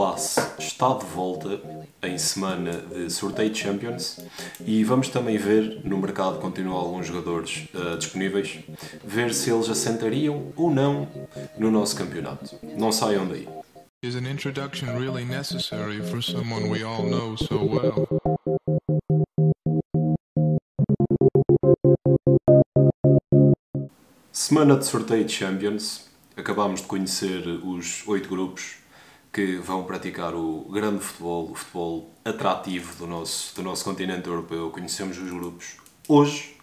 Pass está de volta em semana de sorteio de Champions e vamos também ver, no mercado continuam alguns jogadores uh, disponíveis, ver se eles assentariam ou não no nosso campeonato. Não saiam daí. Is an introduction really necessary for someone we all know so well? Semana de sorteio de Champions. Acabámos de conhecer os oito grupos que vão praticar o grande futebol, o futebol atrativo do nosso, do nosso continente europeu. Conhecemos os grupos hoje.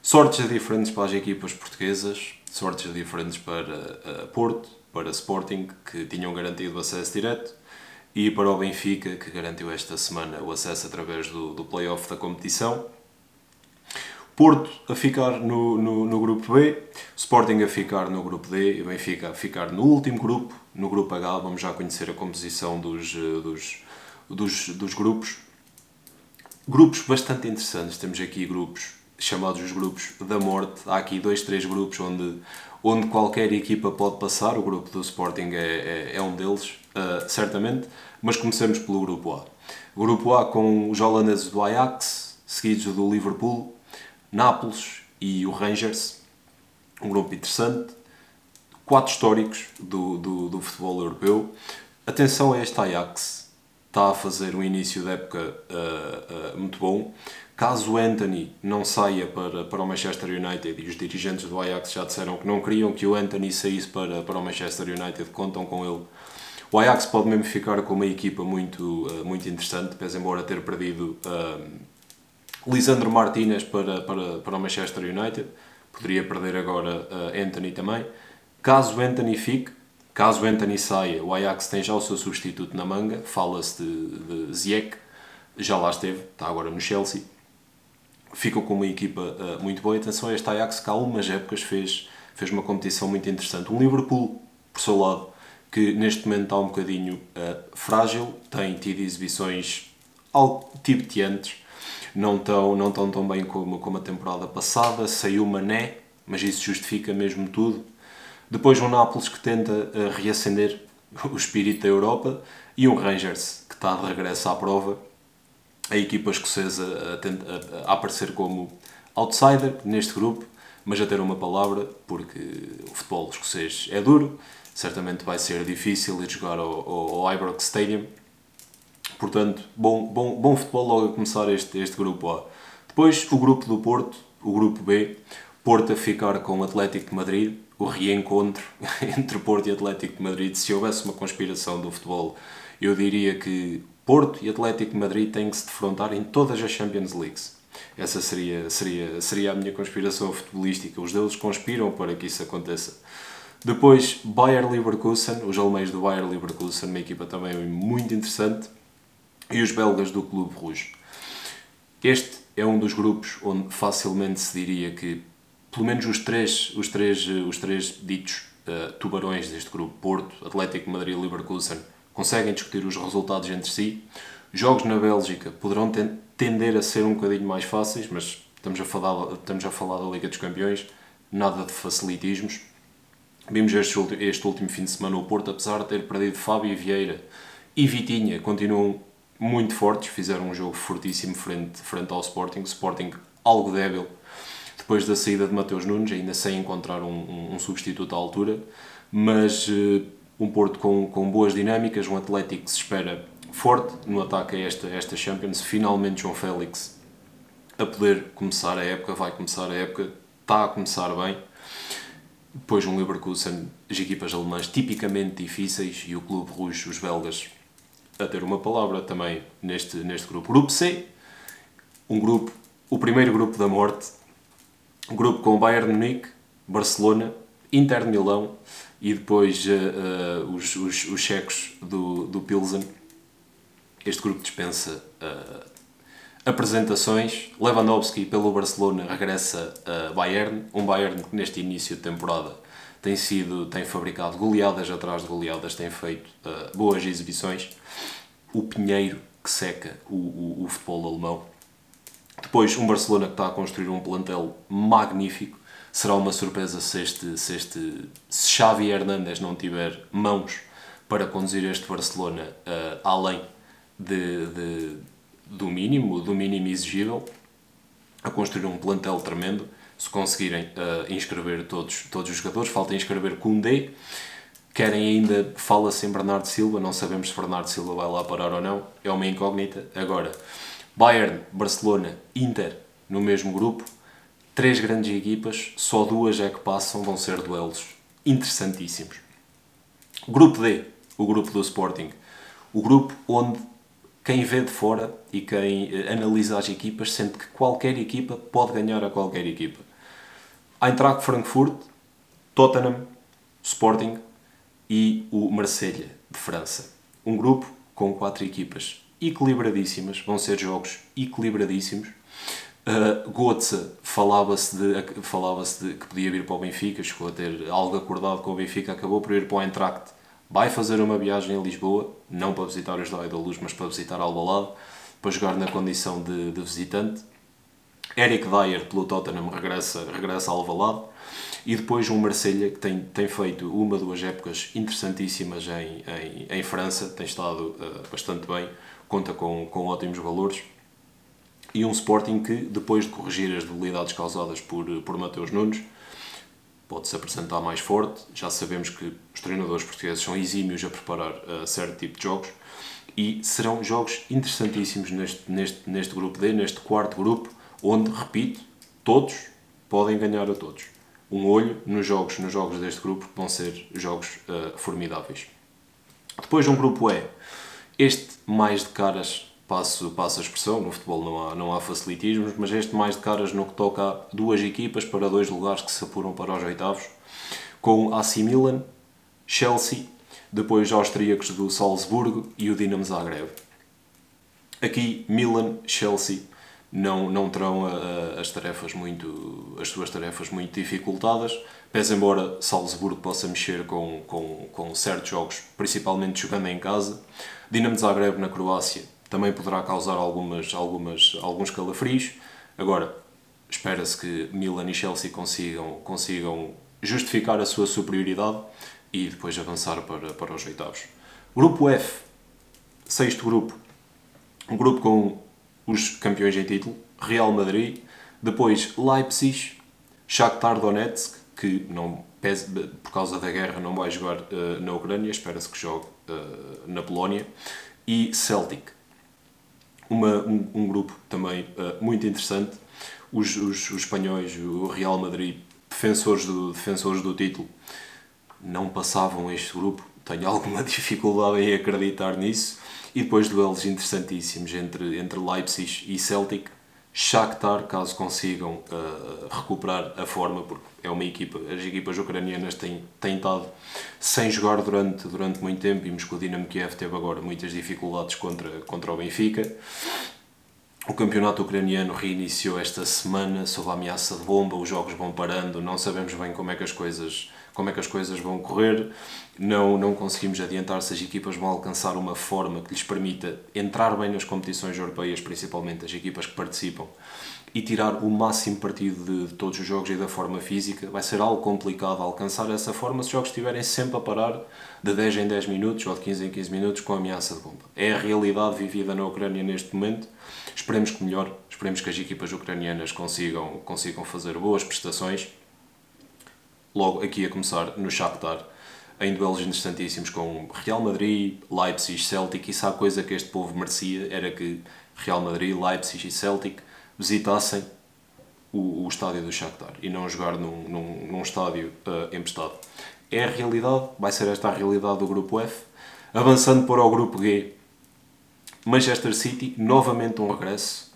Sortes diferentes para as equipas portuguesas, sortes diferentes para uh, Porto, para Sporting, que tinham garantido acesso direto, e para o Benfica, que garantiu esta semana o acesso através do, do play-off da competição. Porto a ficar no, no, no, grupo B, Sporting a ficar no grupo D e Benfica a ficar no último grupo, no grupo H. Vamos já conhecer a composição dos, eh, dos, dos, dos grupos. Grupos bastante interessantes. Temos aqui grupos chamados os grupos da morte. Há aqui dois, três grupos onde, onde qualquer equipa pode passar. O grupo do Sporting é, é, é um deles, uh, certamente. Mas comecemos pelo grupo A. Grupo A com os holandeses do Ajax, seguidos do Liverpool, Nápoles e o Rangers, um grupo interessante, quatro históricos do, do, do futebol europeu. Atenção a este Ajax, está a fazer um início de época uh, uh, muito bom. Caso Anthony não saia para, para o Manchester United, e os dirigentes do Ajax já disseram que não queriam que o Anthony saísse para, para o Manchester United, contam com ele. O Ajax pode mesmo ficar com uma equipa muito, uh, muito interessante, pese embora ter perdido Lisandro Martinez para, para, para o Manchester United, poderia perder agora uh, Anthony também. Caso Anthony fique, caso Anthony saia, o Ajax tem já o seu substituto na manga, fala-se de, de Ziyech, já lá esteve, está agora no Chelsea. Ficou com uma equipa uh, muito boa. Atenção a este Ajax que há algumas épocas fez, fez uma competição muito interessante. Um Liverpool, por seu lado, que neste momento está um bocadinho uh, frágil, tem tido exibições algo tibetantes, não tão, não tão tão bem como, como a temporada passada. Saiu Mané, mas isso justifica mesmo tudo. Depois um Nápoles que tenta uh, reacender o espírito da Europa e um Rangers que está de regresso à prova. A equipa escocesa a, a, a aparecer como outsider neste grupo, mas a ter uma palavra, porque o futebol escocês é duro, certamente vai ser difícil ir jogar ao, ao, ao Ibrox Stadium Portanto, bom, bom, bom futebol logo a começar este, este grupo A. Depois o grupo do Porto, o grupo B, Porto a ficar com o Atlético de Madrid, o reencontro entre Porto e Atlético de Madrid. Se houvesse uma conspiração do futebol, eu diria que Porto e Atlético de Madrid têm que se defrontar em todas as Champions Leagues. Essa seria, seria, seria a minha conspiração futebolística. Os deuses conspiram para que isso aconteça. Depois, Bayer Leverkusen, os alemães do Bayer Leverkusen, uma equipa também muito interessante e os belgas do Clube Rouge. Este é um dos grupos onde facilmente se diria que pelo menos os três, os três, os três ditos uh, tubarões deste grupo, Porto, Atlético Madrid e Leverkusen, conseguem discutir os resultados entre si. Jogos na Bélgica poderão tender a ser um bocadinho mais fáceis, mas estamos a falar, estamos a falar da Liga dos Campeões, nada de facilitismos. Vimos este, este último fim de semana o Porto, apesar de ter perdido Fábio Vieira e Vitinha, continuam muito fortes, fizeram um jogo fortíssimo frente, frente ao Sporting. Sporting algo débil depois da saída de Mateus Nunes, ainda sem encontrar um, um, um substituto à altura, mas uh, um Porto com, com boas dinâmicas, um Atlético que se espera forte no ataque a esta, esta Champions. Finalmente, João Félix a poder começar a época, vai começar a época, está a começar bem. Depois, um Leverkusen, as equipas alemãs tipicamente difíceis e o Clube Rouge, os belgas, a ter uma palavra também neste, neste grupo. Grupo C, um grupo, o primeiro grupo da morte, um grupo com Bayern Munique, Barcelona, Inter Milão e depois uh, uh, os, os, os checos do, do Pilsen. Este grupo dispensa uh, apresentações. Lewandowski pelo Barcelona regressa a Bayern, um Bayern que neste início de temporada tem sido tem fabricado goleadas atrás de goleadas, tem feito uh, boas exibições. O Pinheiro que seca o, o, o, futebol alemão. Depois um Barcelona que está a construir um plantel magnífico. Será uma surpresa se este se, este, se Xavi Hernández não tiver mãos para conduzir este Barcelona uh, além de, de, do mínimo, do mínimo exigível, a construir um plantel tremendo. Se conseguirem uh, inscrever todos, todos os jogadores, falta inscrever Koundé. Querem ainda, fala-se em Bernardo Silva, não sabemos se Bernardo Silva vai lá parar ou não, é uma incógnita. Agora, Bayern, Barcelona, Inter no mesmo grupo, três grandes equipas, só duas é que passam, vão ser duelos interessantíssimos. Grupo D, o grupo do Sporting. O grupo onde quem vê de fora e quem eh, analisa as equipas sente que qualquer equipa pode ganhar a qualquer equipa. Eintracht Frankfurt, Tottenham, Sporting e o Marselha de França. Um grupo com quatro equipas equilibradíssimas, vão ser jogos equilibradíssimos. Uh, falava-se de, falava de que podia vir para o Benfica, chegou a ter algo acordado com o Benfica, acabou por ir para o Eintracht vai fazer uma viagem a Lisboa, não para visitar os da Luz, mas para visitar Albalade, para jogar na condição de, de visitante. Eric Dyer, pelo Tottenham, regressa, regressa a Alvalade. E depois um Marselha que tem, tem feito uma, duas épocas interessantíssimas em, em, em França, tem estado uh, bastante bem, conta com, com ótimos valores. E um Sporting que, depois de corrigir as debilidades causadas por, por Mateus Nunes, pode-se apresentar mais forte. Já sabemos que os treinadores portugueses são exímios a preparar uh, certo tipo de jogos e serão jogos interessantíssimos neste, neste, neste grupo D, neste quarto grupo, onde, repito, todos podem ganhar a todos. Um olho nos jogos, nos jogos deste grupo, que vão ser jogos uh, formidáveis. Depois, um grupo E. Este mais de caras passo, passo a expressão, no futebol não há, não há facilitismos, mas este mais de caras no que toca a duas equipas para dois lugares que se apuram para os oitavos, com AC Milan, Chelsea, depois austríacos do Salzburgo e o Dinamo Zagreb. Aqui Milan, Chelsea não, não terão a, a, as tarefas muito as suas tarefas muito dificultadas, pese embora Salzburgo possa mexer com, com, com certos jogos, principalmente jogando em casa. Dinamo Zagreb na Croácia também poderá causar algumas, algumas, alguns calafrios. Agora, espera-se que Milan e Chelsea consigam, consigam justificar a sua superioridade e depois avançar para, para os oitavos. Grupo F, sexto grupo, um grupo com os campeões em título, Real Madrid, depois Leipzig, Shakhtar Donetsk, que não, por causa da guerra não vai jogar uh, na Ucrânia, espera-se que jogue uh, na Polónia, e Celtic uma, um, um grupo também uh, muito interessante. Os, os, os, espanhóis, o Real Madrid, defensores do, defensores do título, não passavam este grupo. Tenho alguma dificuldade em acreditar nisso. E depois duelos interessantíssimos entre, entre Leipzig e Celtic. Shakhtar, caso consigam uh, recuperar a forma, porque é uma equipa, as equipas ucranianas têm, têm estado sem jogar durante, durante muito tempo, vimos que o Dinamo Kiev teve agora muitas dificuldades contra, contra o Benfica. O campeonato ucraniano reiniciou esta semana sob a ameaça de bomba, os jogos vão parando, não sabemos bem como é que as coisas, como é que as coisas vão correr, não, não conseguimos adiantar se as equipas vão alcançar uma forma que lhes permita entrar bem nas competições europeias, principalmente as equipas que participam, e tirar o máximo partido de, de, todos os jogos e da forma física. Vai ser algo complicado alcançar essa forma se os jogos estiverem sempre a parar de 10 em 10 minutos ou de 15 em 15 minutos com a ameaça de bomba. É a realidade vivida na Ucrânia neste momento. Esperemos que melhor, esperemos que as equipas ucranianas consigam, consigam fazer boas prestações. Logo aqui a começar no Shakhtar, em duelos interessantíssimos com Real Madrid, Leipzig, Celtic, e se há coisa que este povo merecia era que Real Madrid, Leipzig e Celtic visitassem o, o estádio do Shakhtar e não jogar num, num, num estádio uh, empestado. É a realidade, vai ser esta a realidade do grupo F. Avançando para o grupo G, Manchester City, novamente um regresso,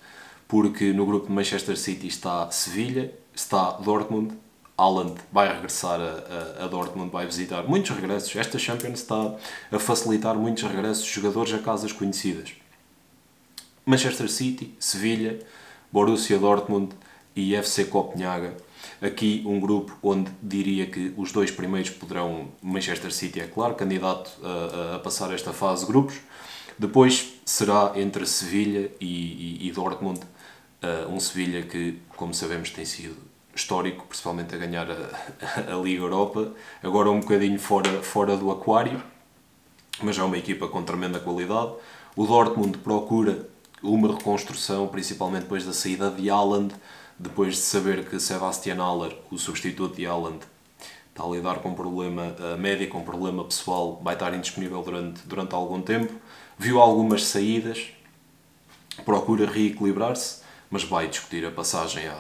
porque no grupo de Manchester City está Sevilha, está Dortmund, Haaland vai regressar a, a, a, Dortmund, vai visitar muitos regressos. Esta Champions está a facilitar muitos regressos de jogadores a casas conhecidas. Manchester City, Sevilha, Borussia Dortmund e FC Copenhaga. Aqui um grupo onde diria que os dois primeiros poderão, Manchester City é claro, candidato a, a passar esta fase de grupos. Depois será entre Sevilha e, e, e Dortmund, uh, um Sevilha que, como sabemos, tem sido histórico, principalmente a ganhar a, a, Liga Europa, agora um bocadinho fora, fora do aquário. mas é uma equipa com tremenda qualidade. O Dortmund procura uma reconstrução, principalmente depois da saída de Haaland, depois de saber que Sebastian Haller, o substituto de Haaland, está a lidar com um problema médico, um problema pessoal, vai estar indisponível durante, durante algum tempo. Viu algumas saídas, procura reequilibrar-se, mas vai discutir a passagem à,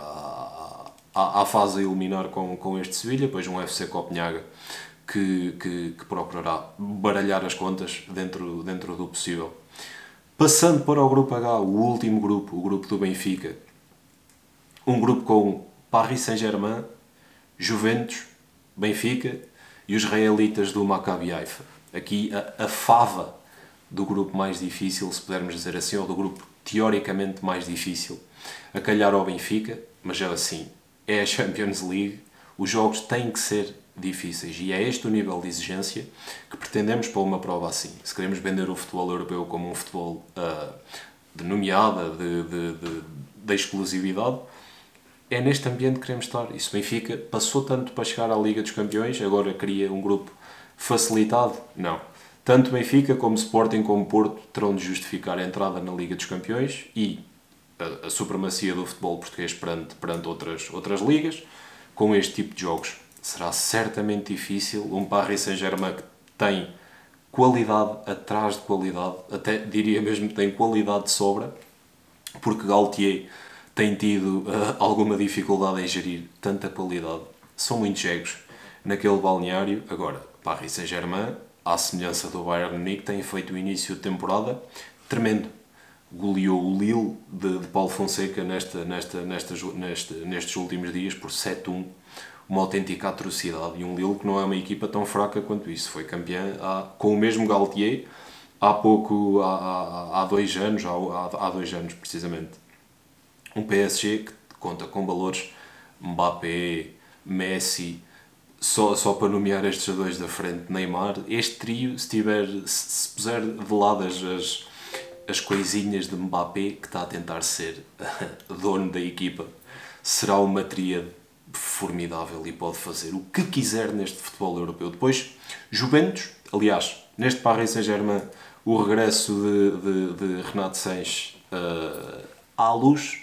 à, à fase a eliminar com, com este Sevilha, depois um FC Copenhaga que, que, que, procurará baralhar as contas dentro, dentro do possível. Passando para o grupo H, o último grupo, o grupo do Benfica, um grupo com Paris Saint-Germain, Juventus, Benfica e os israelitas do Maccabi Haifa. Aqui a, a fava do grupo mais difícil, se pudermos dizer assim, ou do grupo teoricamente mais difícil, a calhar ao Benfica, mas é assim, é a Champions League, os jogos têm que ser difíceis e é este o nível de exigência que pretendemos para uma prova assim. Se queremos vender o futebol europeu como um futebol uh, de nomeada, de, de, de, de exclusividade, é neste ambiente que queremos estar. Isso Benfica passou tanto para chegar à Liga dos Campeões, agora cria um grupo facilitado? Não. Tanto Benfica como Sporting como Porto terão de justificar a entrada na Liga dos Campeões e a, supremacia do futebol português perante, perante outras, outras ligas com este tipo de jogos. Será certamente difícil. Um Paris Saint-Germain que tem qualidade atrás de qualidade, até diria mesmo que tem qualidade de sobra, porque Galtier tem tido uh, alguma dificuldade em gerir tanta qualidade. São muitos egos naquele balneário. Agora, Paris Saint-Germain à semelhança do Bayern Munique, tem feito o início de temporada tremendo. Goleou o Lille de, de Paulo Fonseca nesta, nesta, nesta, neste, nestes últimos dias por 7-1. Uma autêntica atrocidade. E um Lille que não é uma equipa tão fraca quanto isso. Foi campeã há, com o mesmo Galtier há pouco, há, há, há dois anos, há, há, dois anos precisamente. Um PSG que conta com valores Mbappé, Messi, só, só para nomear estes dois da frente, Neymar, este trio, se, tiver, se puser de lado as, as, as coisinhas de Mbappé, que está a tentar ser dono da equipa, será uma tríade formidável e pode fazer o que quiser neste futebol europeu. Depois, Juventus, aliás, neste Paris Saint-Germain, o regresso de, de, de Renato Sanches uh, à luz.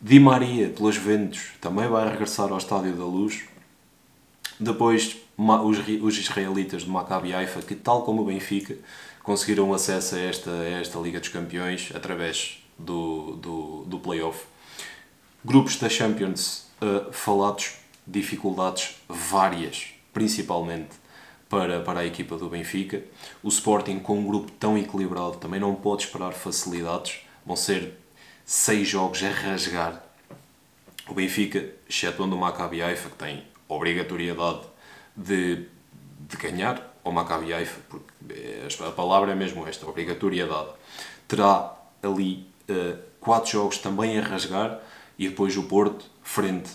Di Maria, pelos Juventus, também vai regressar ao Estádio da Luz depois, os israelitas do Maccabi Haifa, que tal como o Benfica, conseguiram acesso a esta, a esta Liga dos Campeões através do, do, do playoff. Grupos da Champions uh, falados, dificuldades várias, principalmente para, para a equipa do Benfica. O Sporting, com um grupo tão equilibrado, também não pode esperar facilidades. Vão ser seis jogos a rasgar. O Benfica, excetuando o Maccabi Haifa, que tem obrigatoriedade de, de ganhar ao Maccabi Haifa, porque a palavra é mesmo esta, obrigatoriedade. Terá ali uh, quatro jogos também a rasgar e depois o Porto, frente,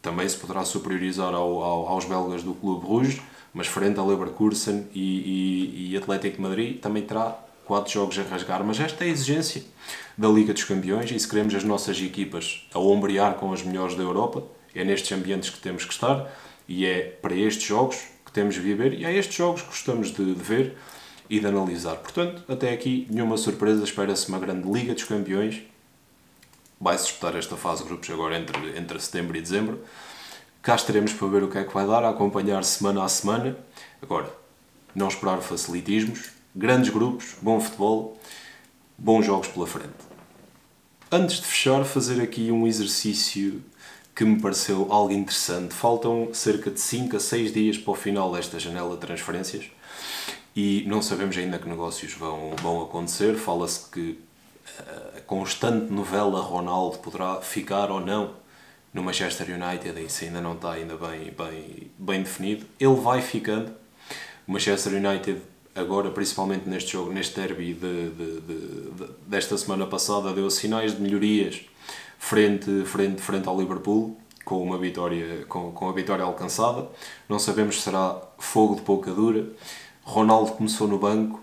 também se poderá superiorizar ao, ao, aos belgas do Clube Rouge, mas frente ao Leverkusen e, e, e Atlético de Madrid também terá quatro jogos a rasgar, mas esta é a exigência da Liga dos Campeões e se queremos as nossas equipas a ombrear com as melhores da Europa, é nestes ambientes que temos que estar e é para estes jogos temos de viver e é estes jogos que gostamos de, de ver e de analisar. Portanto, até aqui, nenhuma surpresa, espera-se uma grande Liga dos Campeões. Vai-se disputar esta fase de grupos agora entre, entre setembro e dezembro. Cá estaremos para ver o que é que vai dar, a acompanhar semana a semana. Agora, não esperar facilitismos, grandes grupos, bom futebol, bons jogos pela frente. Antes de fechar, fazer aqui um exercício que me pareceu algo interessante. Faltam cerca de 5 a 6 dias para o final desta janela de transferências e não sabemos ainda que negócios vão, vão acontecer. Fala-se que a constante novela Ronaldo poderá ficar ou não no Manchester United, isso ainda não está ainda bem, bem, bem definido. Ele vai ficando. O Manchester United agora, principalmente neste jogo, neste derby de, de, de, desta semana passada, deu sinais de melhorias frente, frente, frente ao Liverpool, com, uma vitória, com, com a vitória alcançada. Não sabemos se será fogo de pouca dura. Ronaldo começou no banco.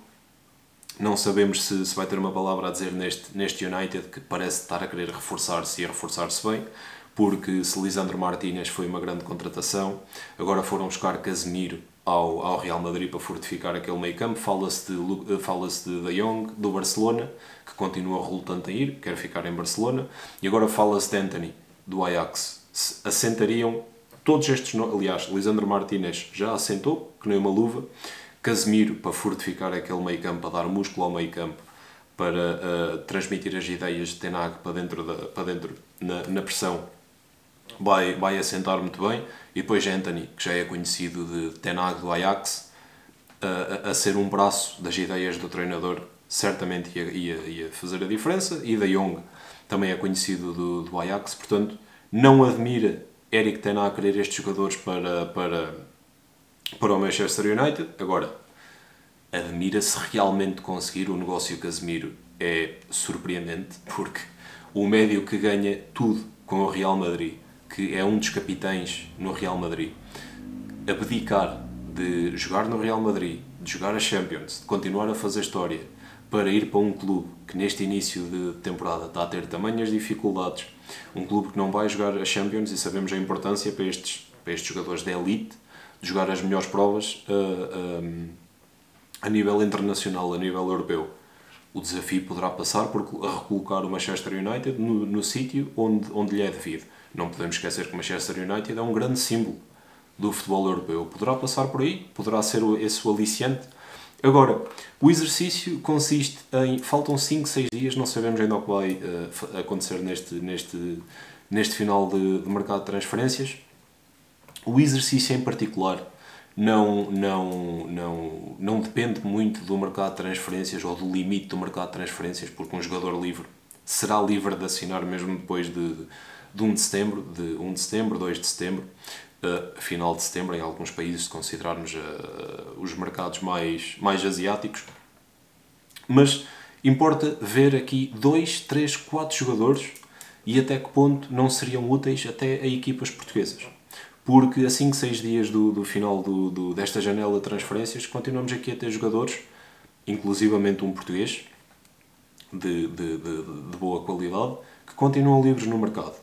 Não sabemos se, se vai ter uma palavra a dizer neste, neste United, que parece estar a querer reforçar-se e a reforçar-se bem, porque se Lisandro Martínez foi uma grande contratação, agora foram buscar Casemiro ao, ao Real Madrid para fortificar aquele meio campo. Fala-se de, fala de De Jong, do Barcelona, continua relutante em ir, quer ficar em Barcelona. E agora fala-se de Anthony, do Ajax. Assentariam todos estes... Aliás, Lisandro Martinez já assentou, que nem uma luva. Casemiro, para fortificar aquele meio campo, para dar músculo ao meio campo, para uh, transmitir as ideias de Tenag para dentro, da, para dentro na, na pressão, vai, vai assentar muito bem. E depois Anthony, que já é conhecido de Tenag do Ajax, uh, a, a ser um braço das ideias do treinador, certamente ia, ia, ia fazer a diferença. E De Jong também é conhecido do, do Ajax, portanto, não admira Eric Tenag querer estes jogadores para, para, para o Manchester United. Agora, admira-se realmente conseguir o negócio Casemiro. É surpreendente, porque o médio que ganha tudo com o Real Madrid, que é um dos capitães no Real Madrid, abdicar de jogar no Real Madrid, de jogar a Champions, de continuar a fazer história, para ir para um clube que neste início de temporada está a ter tamanhas dificuldades, um clube que não vai jogar a Champions e sabemos a importância para estes, para estes jogadores de elite de jogar as melhores provas uh, uh, a nível internacional, a nível europeu. O desafio poderá passar por recolocar o Manchester United no, no sítio onde, onde lhe é devido. Não podemos esquecer que o Manchester United é um grande símbolo do futebol europeu. Poderá passar por aí, poderá ser esse o aliciante. Agora, o exercício consiste em. Faltam 5, 6 dias, não sabemos ainda o que vai uh, acontecer neste, neste, neste final de, de mercado de transferências. O exercício em particular não, não, não, não depende muito do mercado de transferências ou do limite do mercado de transferências, porque um jogador livre será livre de assinar mesmo depois de, de 1 de setembro, de 1 de setembro, 2 de setembro, uh, final de setembro, em alguns países, se considerarmos uh, os mercados mais, mais asiáticos. Mas importa ver aqui dois, três, quatro jogadores e até que ponto não seriam úteis até a equipas portuguesas porque a 5, 6 dias do, do final do, do, desta janela de transferências continuamos aqui a ter jogadores, inclusivamente um português, de, de, de, de boa qualidade, que continuam livres no mercado.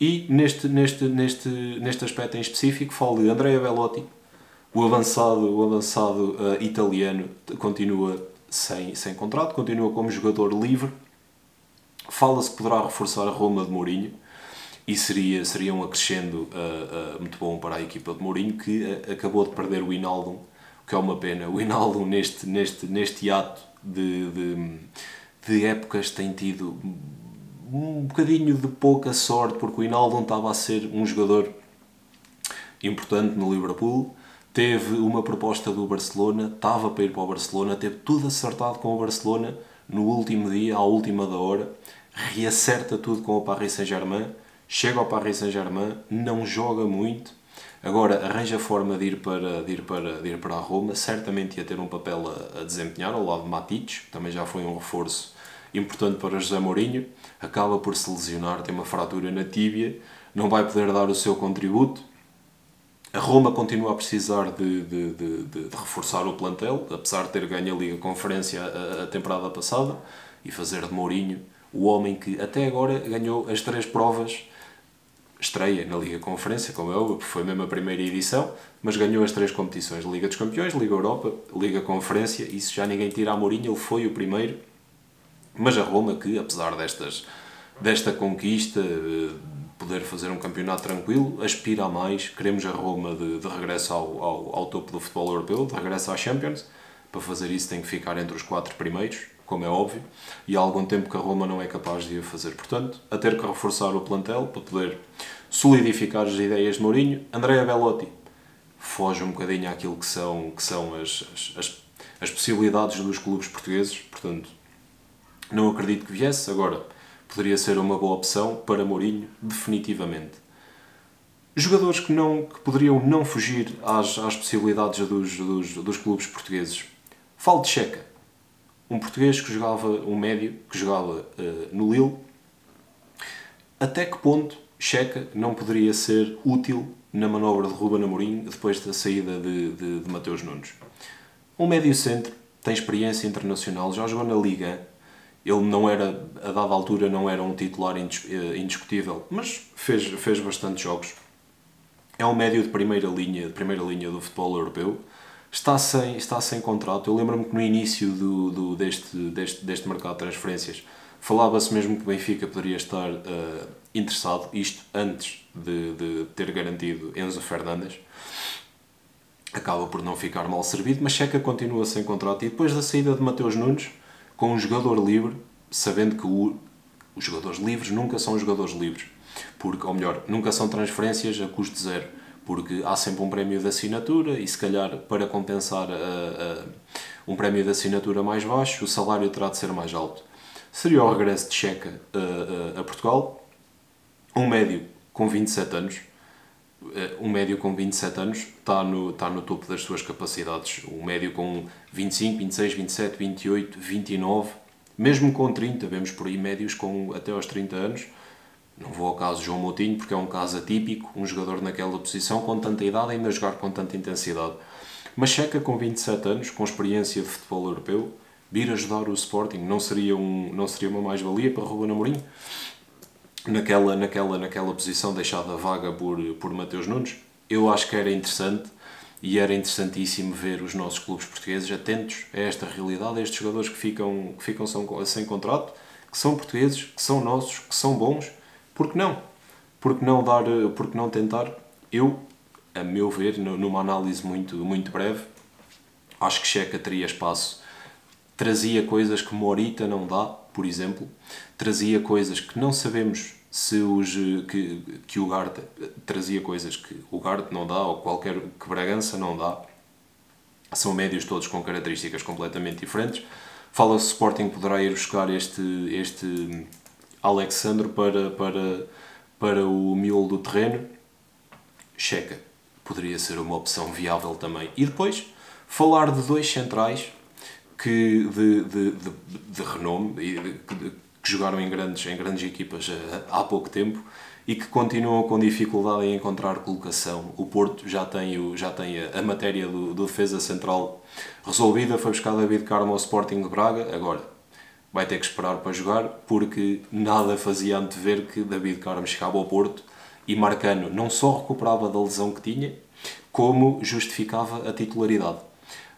E neste, neste, neste, neste aspecto em específico falo de Andrea Bellotti, o avançado, o avançado uh, italiano continua sem, sem contrato, continua como jogador livre. Fala-se que poderá reforçar a Roma de Mourinho, e seria, seria um acrescendo uh, uh, muito bom para a equipa de Mourinho que acabou de perder o Hinaldo, o que é uma pena. O Hinaldo neste, neste, neste ato de, de, de épocas tem tido um bocadinho de pouca sorte porque o Hinaldo estava a ser um jogador importante no Liverpool. Teve uma proposta do Barcelona, estava para ir para o Barcelona, teve tudo acertado com o Barcelona no último dia, à última da hora, reacerta tudo com o Paris Saint-Germain chega ao Paris Saint-Germain, não joga muito, agora arranja forma de ir para, de ir para, de ir para a Roma, certamente ia ter um papel a, a desempenhar ao lado de Matic, também já foi um reforço importante para José Mourinho, acaba por se lesionar, tem uma fratura na tíbia, não vai poder dar o seu contributo. A Roma continua a precisar de, de, de, de reforçar o plantel, apesar de ter ganho a Liga Conferência a, a temporada passada, e fazer de Mourinho o homem que até agora ganhou as três provas estreia na Liga Conferência, como é óbvio, foi mesmo a primeira edição, mas ganhou as três competições, Liga dos Campeões, Liga Europa, Liga Conferência, isso já ninguém tira a Mourinho, ele foi o primeiro, mas a Roma que, apesar destas, desta conquista, eh, poder fazer um campeonato tranquilo, aspira a mais, queremos a Roma de, de regresso ao, ao, ao topo do futebol europeu, de regresso à Champions, para fazer isso tem que ficar entre os quatro primeiros, como é óbvio, e há algum tempo que a Roma não é capaz de o fazer. Portanto, a ter que reforçar o plantel para poder solidificar as ideias de Mourinho. Andrea Bellotti foge um bocadinho àquilo que são, que são as, as, as possibilidades dos clubes portugueses, portanto, não acredito que viesse. Agora, poderia ser uma boa opção para Mourinho, definitivamente. Jogadores que, não, que poderiam não fugir às, às possibilidades dos, dos, dos clubes portugueses. Falo de Checa um português que jogava, um médio que jogava uh, no Lille, até que ponto Checa não poderia ser útil na manobra de Ruben Amorim depois da saída de, de, de Mateus Nunes? Um médio centro, tem experiência internacional, já jogou na Liga, ele não era, a dada altura, não era um titular eh, indiscutível, mas fez, fez bastante jogos. é um médio de primeira linha, de primeira linha do futebol europeu. Está sem, está sem contrato. Eu lembro-me que no início do, do, deste, deste, deste mercado de transferências falava-se mesmo que o Benfica poderia estar uh, interessado, isto antes de, de ter garantido Enzo Fernandes. Acaba por não ficar mal servido, mas Checa continua sem contrato. E depois da saída de Mateus Nunes, com um jogador livre, sabendo que o, os jogadores livres nunca são jogadores livres, porque, ou melhor, nunca são transferências a custo zero, porque há sempre um prémio de assinatura e, se calhar, para compensar a, a, um prémio de assinatura mais baixo, o salário terá de ser mais alto. Seria o regresso de Checa a, a Portugal, um médio com 27 anos, um médio com 27 anos está no, está no topo das suas capacidades. Um médio com 25, 26, 27, 28, 29, mesmo com 30, vemos por aí médios com até aos 30 anos. Não vou ao caso João Moutinho, porque é um caso atípico, um jogador naquela posição com tanta idade ainda jogar com tanta intensidade. Mas Checa com 27 anos, com experiência de futebol europeu, vir ajudar o Sporting não seria, um, não seria uma mais-valia para Ruben Amorim? Naquela, naquela, naquela posição deixada vaga por, por Mateus Nunes. Eu acho que era interessante e era interessantíssimo ver os nossos clubes portugueses atentos a esta realidade, a estes jogadores que ficam, que ficam sem contrato, que são portugueses, que são nossos, que são bons. Por que não? Por que não, dar, por que não tentar? Eu, a meu ver, numa análise muito, muito breve, acho que Checa teria espaço. Trazia coisas que Morita não dá, por exemplo. Trazia coisas que não sabemos se os, que, que o Garte trazia coisas que o Garte não dá ou qualquer que Bragança não dá. São médios todos com características completamente diferentes. Fala-se Sporting poderá ir buscar este, este Alexandre para, para, para o miolo do terreno. Checa. Poderia ser uma opção viável também. E depois, falar de dois centrais que de, de, de, de renome, que jogaram em grandes, em grandes equipas eh, há pouco tempo e que continuam com dificuldade em encontrar colocação. O Porto já tem, o, já tem a, a matéria do, do, defesa central resolvida, foi buscar David Carmo ao Sporting de Braga, agora vai ter que esperar para jogar porque nada fazia antever que David Carmo chegava ao Porto e Marcano não só recuperava da lesão que tinha, como justificava a titularidade.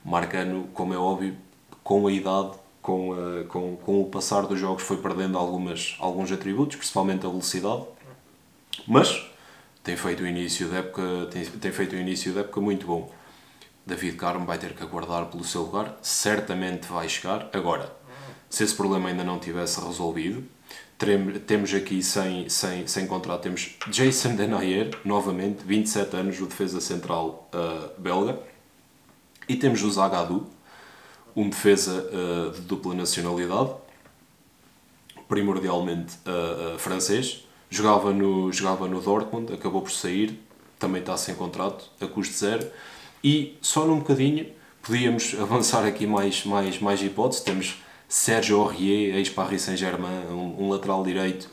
Marcano, como é óbvio, com a idade com, uh, com, com o passar dos jogos foi perdendo algumas, alguns atributos, principalmente a velocidade, mas tem feito o início da época, tem, tem feito o início da época muito bom. David Carmo vai ter que aguardar pelo seu lugar, certamente vai chegar. Agora, se esse problema ainda não tivesse resolvido, temos aqui sem, sem, sem contrato, temos Jason Denayer, novamente, 27 anos, o defesa central uh, belga, e temos o Zagadou, um defesa uh, de dupla nacionalidade, primordialmente uh, uh, francês, jogava no, jogava no Dortmund, acabou por sair, também está sem contrato, a custo zero, e só num bocadinho podíamos avançar aqui mais, mais, mais hipóteses, temos Sérgio Aurier, ex-Paris Saint-Germain, um, um, lateral direito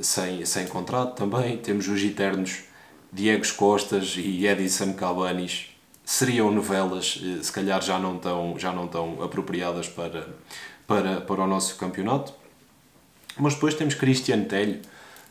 sem, sem contrato também, temos os eternos Diego Costas e Edison Cabanis, seriam novelas, eh, se calhar já não tão, já não tão apropriadas para, para, para o nosso campeonato. Mas depois temos Cristiano Telho,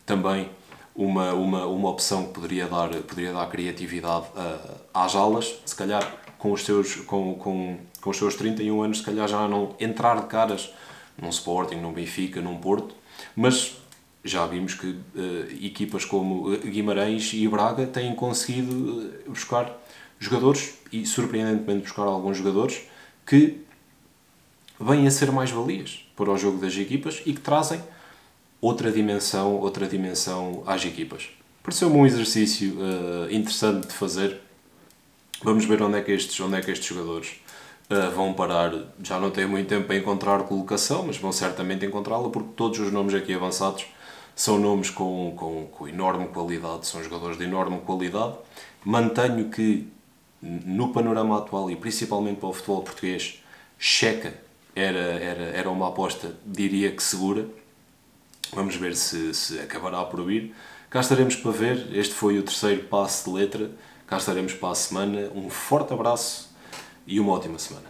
também uma, uma, uma opção que poderia dar, poderia dar criatividade uh, às alas, se calhar com os, seus, com, com, com os seus 31 anos, se calhar já não entrar de caras num Sporting, num Benfica, num Porto, mas já vimos que uh, equipas como Guimarães e Braga têm conseguido buscar jogadores e surpreendentemente buscar alguns jogadores que vêm a ser mais valias para o jogo das equipas e que trazem outra dimensão, outra dimensão às equipas. Pareceu-me um exercício uh, interessante de fazer. Vamos ver onde é que estes, onde é que estes jogadores uh, vão parar. Já não têm muito tempo para encontrar colocação, mas vão certamente encontrá-la porque todos os nomes aqui avançados são nomes com, com, com enorme qualidade, são jogadores de enorme qualidade. Mantenho que no panorama atual e principalmente para o futebol português, Checa era, era, era uma aposta, diria que segura. Vamos ver se, se acabará por vir. Cá estaremos para ver. Este foi o terceiro passo de letra. Cá estaremos para a semana. Um forte abraço e uma ótima semana.